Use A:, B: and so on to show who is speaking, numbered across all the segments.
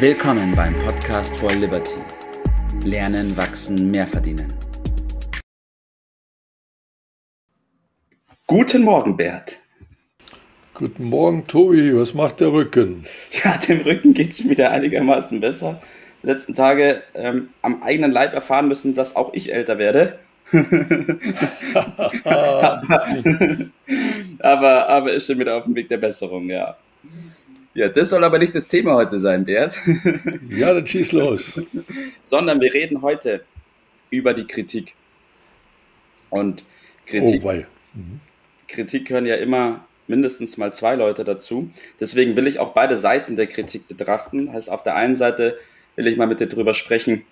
A: Willkommen beim Podcast for Liberty. Lernen, wachsen, mehr verdienen.
B: Guten Morgen, Bert.
C: Guten Morgen, Tobi. Was macht der Rücken?
B: Ja, dem Rücken geht es schon wieder einigermaßen besser. Die letzten Tage ähm, am eigenen Leib erfahren müssen, dass auch ich älter werde. aber, aber, aber ist schon wieder auf dem Weg der Besserung, ja. Ja, das soll aber nicht das Thema heute sein, Bert.
C: Ja, dann schieß los.
B: Sondern wir reden heute über die Kritik. Und Kritik,
C: Oh, weil. Mhm.
B: Kritik hören ja immer mindestens mal zwei Leute dazu. Deswegen will ich auch beide Seiten der Kritik betrachten. Heißt, auf der einen Seite will ich mal mit dir drüber sprechen,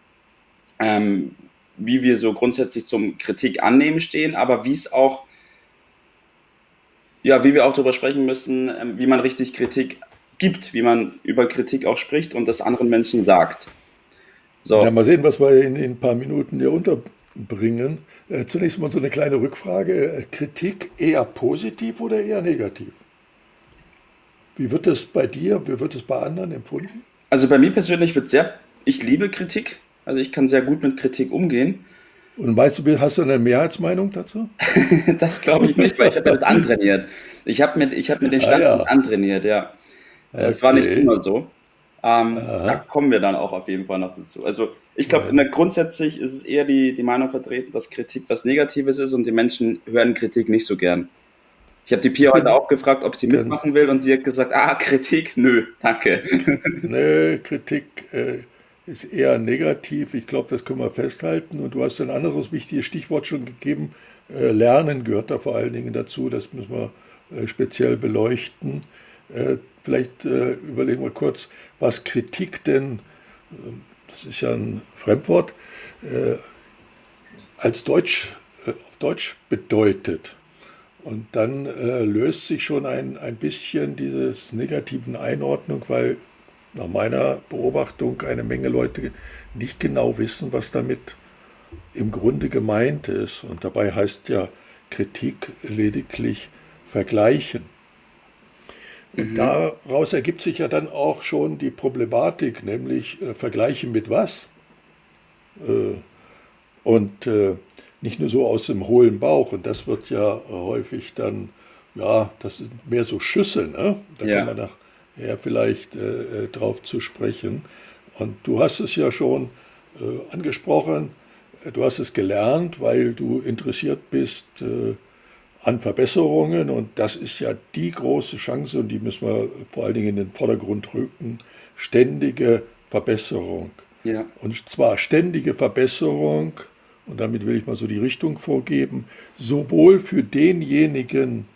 B: ähm, wie wir so grundsätzlich zum Kritik annehmen stehen, aber wie es auch, ja, wie wir auch darüber sprechen müssen, ähm, wie man richtig Kritik gibt, wie man über Kritik auch spricht und das anderen Menschen sagt. So.
C: Ja, mal sehen, was wir in, in ein paar Minuten hier unterbringen. Äh, zunächst mal so eine kleine Rückfrage. Äh, Kritik eher positiv oder eher negativ? Wie wird das bei dir, wie wird es bei anderen empfunden?
B: Also bei mir persönlich wird sehr, ich liebe Kritik, also ich kann sehr gut mit Kritik umgehen.
C: Und meinst du, hast du eine Mehrheitsmeinung dazu?
B: das glaube ich nicht, weil ich habe das antrainiert. Ich habe mir, ich hab mir den
C: Ah,
B: Standpunkt
C: ja.
B: antrainiert, ja. Es war nicht immer so. Ähm, da kommen wir dann auch auf jeden Fall noch dazu. Also ich glaube, in der- grundsätzlich ist es eher die, die Meinung vertreten, dass Kritik was Negatives ist und die Menschen hören Kritik nicht so gern. Ich habe die Pia heute auch gefragt, ob sie
C: Genau.
B: mitmachen will und sie hat gesagt, ah, Kritik, nö, danke.
C: Nee, Kritik äh, ist eher negativ. Ich glaube, das können wir festhalten. Und du hast ein anderes wichtiges Stichwort schon gegeben. Äh, Lernen gehört da vor allen Dingen dazu. Das müssen wir äh, speziell beleuchten. Äh, vielleicht äh, überlegen wir kurz, was Kritik denn, äh, das ist ja ein Fremdwort, äh, als Deutsch, äh, auf Deutsch bedeutet. Und dann äh, löst sich schon ein, ein bisschen dieses negativen Einordnung, weil nach meiner Beobachtung eine Menge Leute nicht genau wissen, was damit im Grunde gemeint ist. Und dabei heißt ja Kritik lediglich vergleichen. Und daraus ergibt sich ja dann auch schon die Problematik, nämlich äh, vergleichen mit was? Äh, und äh, nicht nur so aus dem hohlen Bauch. Und das wird ja häufig dann, ja, das sind mehr so Schüsse, ne? Da
B: Ja.
C: kann man nachher vielleicht äh, äh, drauf zu sprechen. Und du hast es ja schon äh, angesprochen, du hast es gelernt, weil du interessiert bist an Verbesserungen. Und das ist ja die große Chance, und die müssen wir vor allen Dingen in den Vordergrund rücken, ständige Verbesserung.
B: Ja,
C: Und zwar ständige Verbesserung, und damit will ich mal so die Richtung vorgeben, sowohl für denjenigen,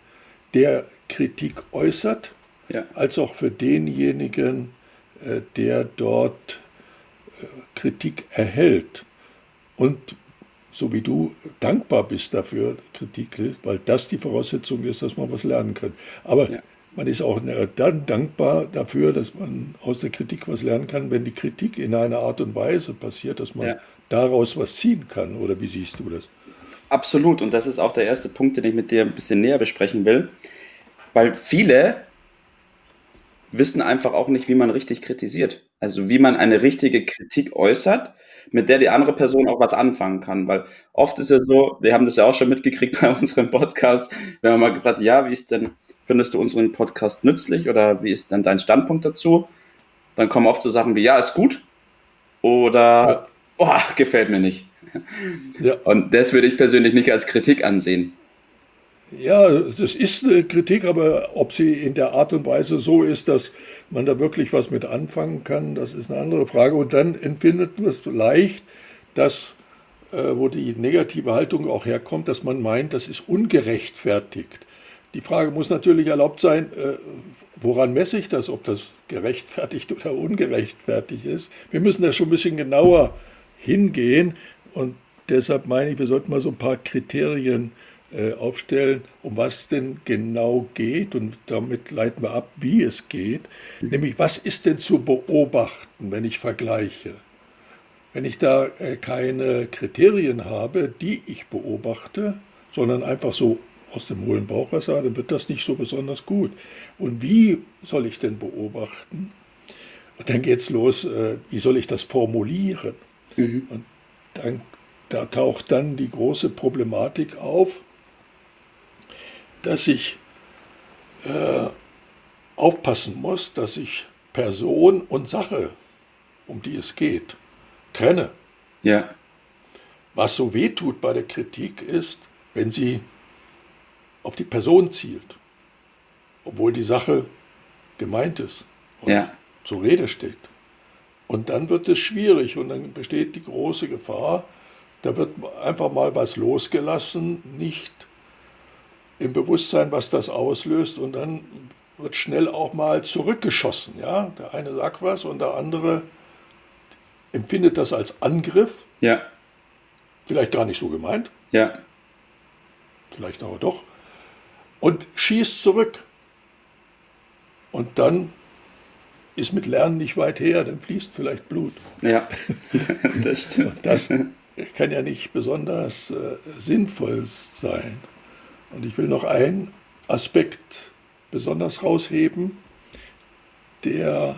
C: der Kritik äußert,
B: ja,
C: als auch für denjenigen, äh, der dort äh, Kritik erhält. Und so wie du dankbar bist dafür, Kritik, weil das die Voraussetzung ist, dass man was lernen kann. Aber
B: Ja.
C: man ist auch äh, dann dankbar dafür, dass man aus der Kritik was lernen kann, wenn die Kritik in einer Art und Weise passiert, dass man
B: Ja.
C: daraus was ziehen kann. Oder wie siehst du das?
B: absolut. Und das ist auch der erste Punkt, den ich mit dir ein bisschen näher besprechen will. Weil viele wissen einfach auch nicht, wie man richtig kritisiert. Also wie man eine richtige Kritik äußert, mit der die andere Person auch was anfangen kann. Weil oft ist ja so, wir haben das ja auch schon mitgekriegt bei unserem Podcast, wenn man mal gefragt, ja, wie ist denn, findest du unseren Podcast nützlich oder wie ist denn dein Standpunkt dazu? Dann kommen oft so Sachen wie, ja, ist gut oder, oh, gefällt mir nicht.
C: Ja.
B: Und das würde ich persönlich nicht als Kritik ansehen.
C: Ja, das ist eine Kritik, aber ob sie in der Art und Weise so ist, dass man da wirklich was mit anfangen kann, das ist eine andere Frage. Und dann empfindet man es leicht, dass, äh, wo die negative Haltung auch herkommt, dass man meint, das ist ungerechtfertigt. Die Frage muss natürlich erlaubt sein, äh, woran messe ich das, ob das gerechtfertigt oder ungerechtfertigt ist. Wir müssen da schon ein bisschen genauer hingehen und deshalb meine ich, wir sollten mal so ein paar Kriterien äh, aufstellen, um was es denn genau geht und damit leiten wir ab, wie es geht. Nämlich, was ist denn zu beobachten, wenn ich vergleiche? Wenn ich da äh, keine Kriterien habe, die ich beobachte, sondern einfach so aus dem hohlen Bauchwasser, dann wird das nicht so besonders gut. Und wie soll ich denn beobachten? Und dann geht es los, äh, wie soll ich das formulieren? Mhm. Und dann, da taucht dann die große Problematik auf, dass ich äh, aufpassen muss, dass ich Person und Sache, um die es geht, trenne.
B: Ja.
C: Was so weh tut bei der Kritik ist, wenn sie auf die Person zielt, obwohl die Sache gemeint ist
B: und ja.
C: zur Rede steht. Und dann wird es schwierig und dann besteht die große Gefahr, da wird einfach mal was losgelassen, nicht im Bewusstsein, was das auslöst und dann wird schnell auch mal zurückgeschossen. Ja? Der eine sagt was und der andere empfindet das als Angriff.
B: Ja.
C: Vielleicht gar nicht so gemeint.
B: Ja.
C: Vielleicht aber doch. Und schießt zurück. Und dann ist mit Lernen nicht weit her, dann fließt vielleicht Blut.
B: Ja, das stimmt.
C: das kann ja nicht besonders äh, sinnvoll sein. Und ich will noch einen Aspekt besonders rausheben, der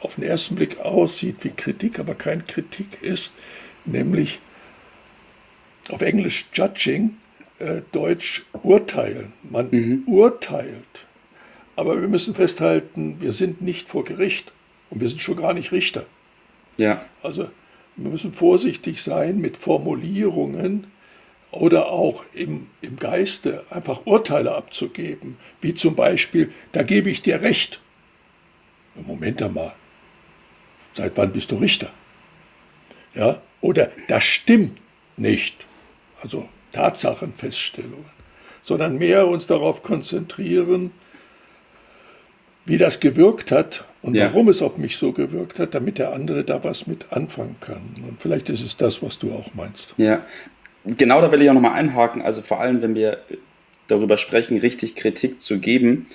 C: auf den ersten Blick aussieht wie Kritik, aber kein Kritik ist, nämlich auf Englisch Judging, äh, Deutsch urteilen. Man mhm. urteilt. Aber wir müssen festhalten, wir sind nicht vor Gericht und wir sind schon gar nicht Richter.
B: Ja.
C: Also wir müssen vorsichtig sein mit Formulierungen oder auch im, im Geiste einfach Urteile abzugeben, wie zum Beispiel, da gebe ich dir recht. Moment einmal, seit wann bist du Richter? Ja, oder das stimmt nicht. Also Tatsachenfeststellungen, sondern mehr uns darauf konzentrieren, wie das gewirkt hat und ja. warum es auf mich so gewirkt hat, damit der andere da was mit anfangen kann. Und vielleicht ist es das, was du auch meinst.
B: Ja, genau da will ich auch nochmal einhaken. Also vor allem, wenn wir darüber sprechen, richtig Kritik zu geben,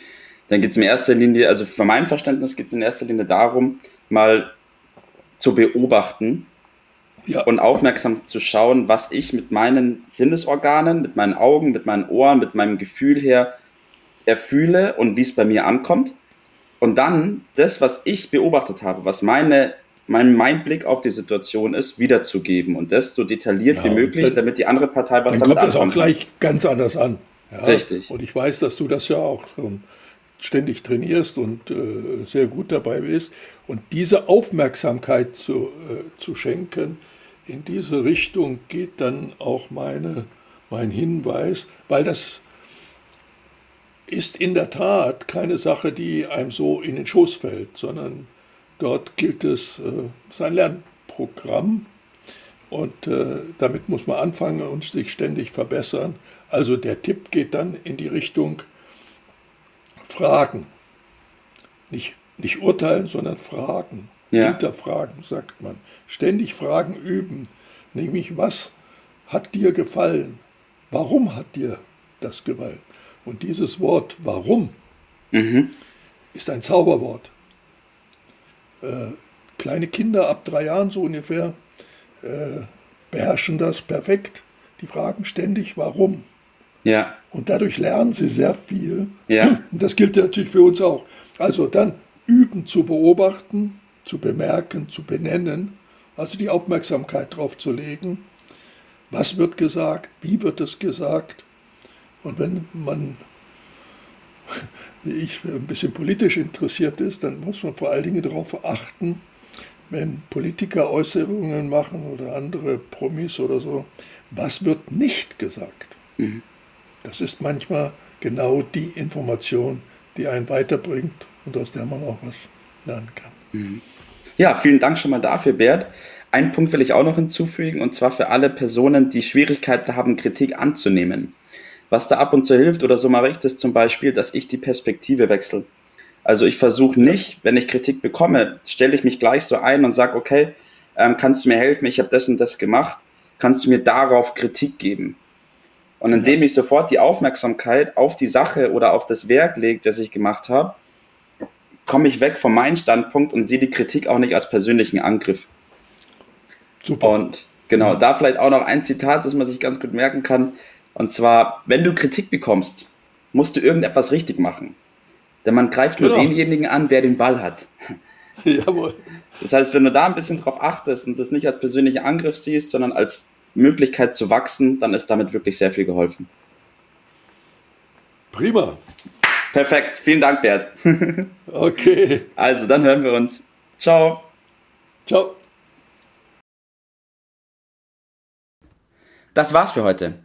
B: dann geht es in erster Linie, also für mein Verständnis geht es in erster Linie darum, mal zu beobachten, ja. und aufmerksam zu schauen, was ich mit meinen Sinnesorganen, mit meinen Augen, mit meinen Ohren, mit meinem Gefühl her erfühle und wie es bei mir ankommt. Und dann das, was ich beobachtet habe, was meine, mein, mein Blick auf die Situation ist, wiederzugeben und das so detailliert ja, wie möglich, dann, damit die andere Partei was
C: dann damit kommt anfangen das auch gleich ganz anders an.
B: Ja? Richtig.
C: Und ich weiß, dass du das ja auch schon ständig trainierst und äh, sehr gut dabei bist. Und diese Aufmerksamkeit zu, äh, zu schenken, in diese Richtung geht dann auch meine, mein Hinweis, weil das ist in der Tat keine Sache, die einem so in den Schoß fällt, sondern dort gilt es, äh, sein Lernprogramm und äh, damit muss man anfangen und sich ständig verbessern. Also der Tipp geht dann in die Richtung Fragen. Nicht, nicht urteilen, sondern Fragen. Ja. Hinterfragen, sagt man. Ständig Fragen üben. Nämlich, was hat dir gefallen? Warum hat dir das gefallen? Und dieses Wort warum mhm. ist ein Zauberwort. Äh, kleine Kinder ab drei Jahren so ungefähr äh, beherrschen das perfekt. Die fragen ständig warum.
B: Ja.
C: Und dadurch lernen sie sehr viel.
B: Ja.
C: Und das gilt natürlich für uns auch. Also dann üben zu beobachten, zu bemerken, zu benennen, also die Aufmerksamkeit darauf zu legen, was wird gesagt, wie wird es gesagt. Und wenn man, wie ich, ein bisschen politisch interessiert ist, dann muss man vor allen Dingen darauf achten, wenn Politiker Äußerungen machen oder andere Promis oder so, was wird nicht gesagt. Mhm. Das ist manchmal genau die Information, die einen weiterbringt und aus der man auch was lernen kann.
B: Mhm. Ja, vielen Dank schon mal dafür, Bert. Einen Punkt will ich auch noch hinzufügen, und zwar für alle Personen, die Schwierigkeiten haben, Kritik anzunehmen. Was da ab und zu hilft, oder so mache ich das zum Beispiel, dass ich die Perspektive wechsle. Also ich versuche nicht, wenn ich Kritik bekomme, stelle ich mich gleich so ein und sage, okay, ähm, kannst du mir helfen, ich habe das und das gemacht, kannst du mir darauf Kritik geben. Und indem ich sofort die Aufmerksamkeit auf die Sache oder auf das Werk lege, das ich gemacht habe, komme ich weg von meinem Standpunkt und sehe die Kritik auch nicht als persönlichen Angriff. Super. Und genau, da vielleicht auch noch ein Zitat, das man sich ganz gut merken kann. Und zwar, wenn du Kritik bekommst, musst du irgendetwas richtig machen. Denn man greift nur genau. denjenigen an, der den Ball hat. Jawohl. Das heißt, wenn du da ein bisschen drauf achtest und das nicht als persönlichen Angriff siehst, sondern als Möglichkeit zu wachsen, dann ist damit wirklich sehr viel geholfen.
C: Prima.
B: Perfekt. Vielen Dank, Bert.
C: okay.
B: Also, dann hören wir uns. Ciao.
C: Ciao.
A: Das war's für heute.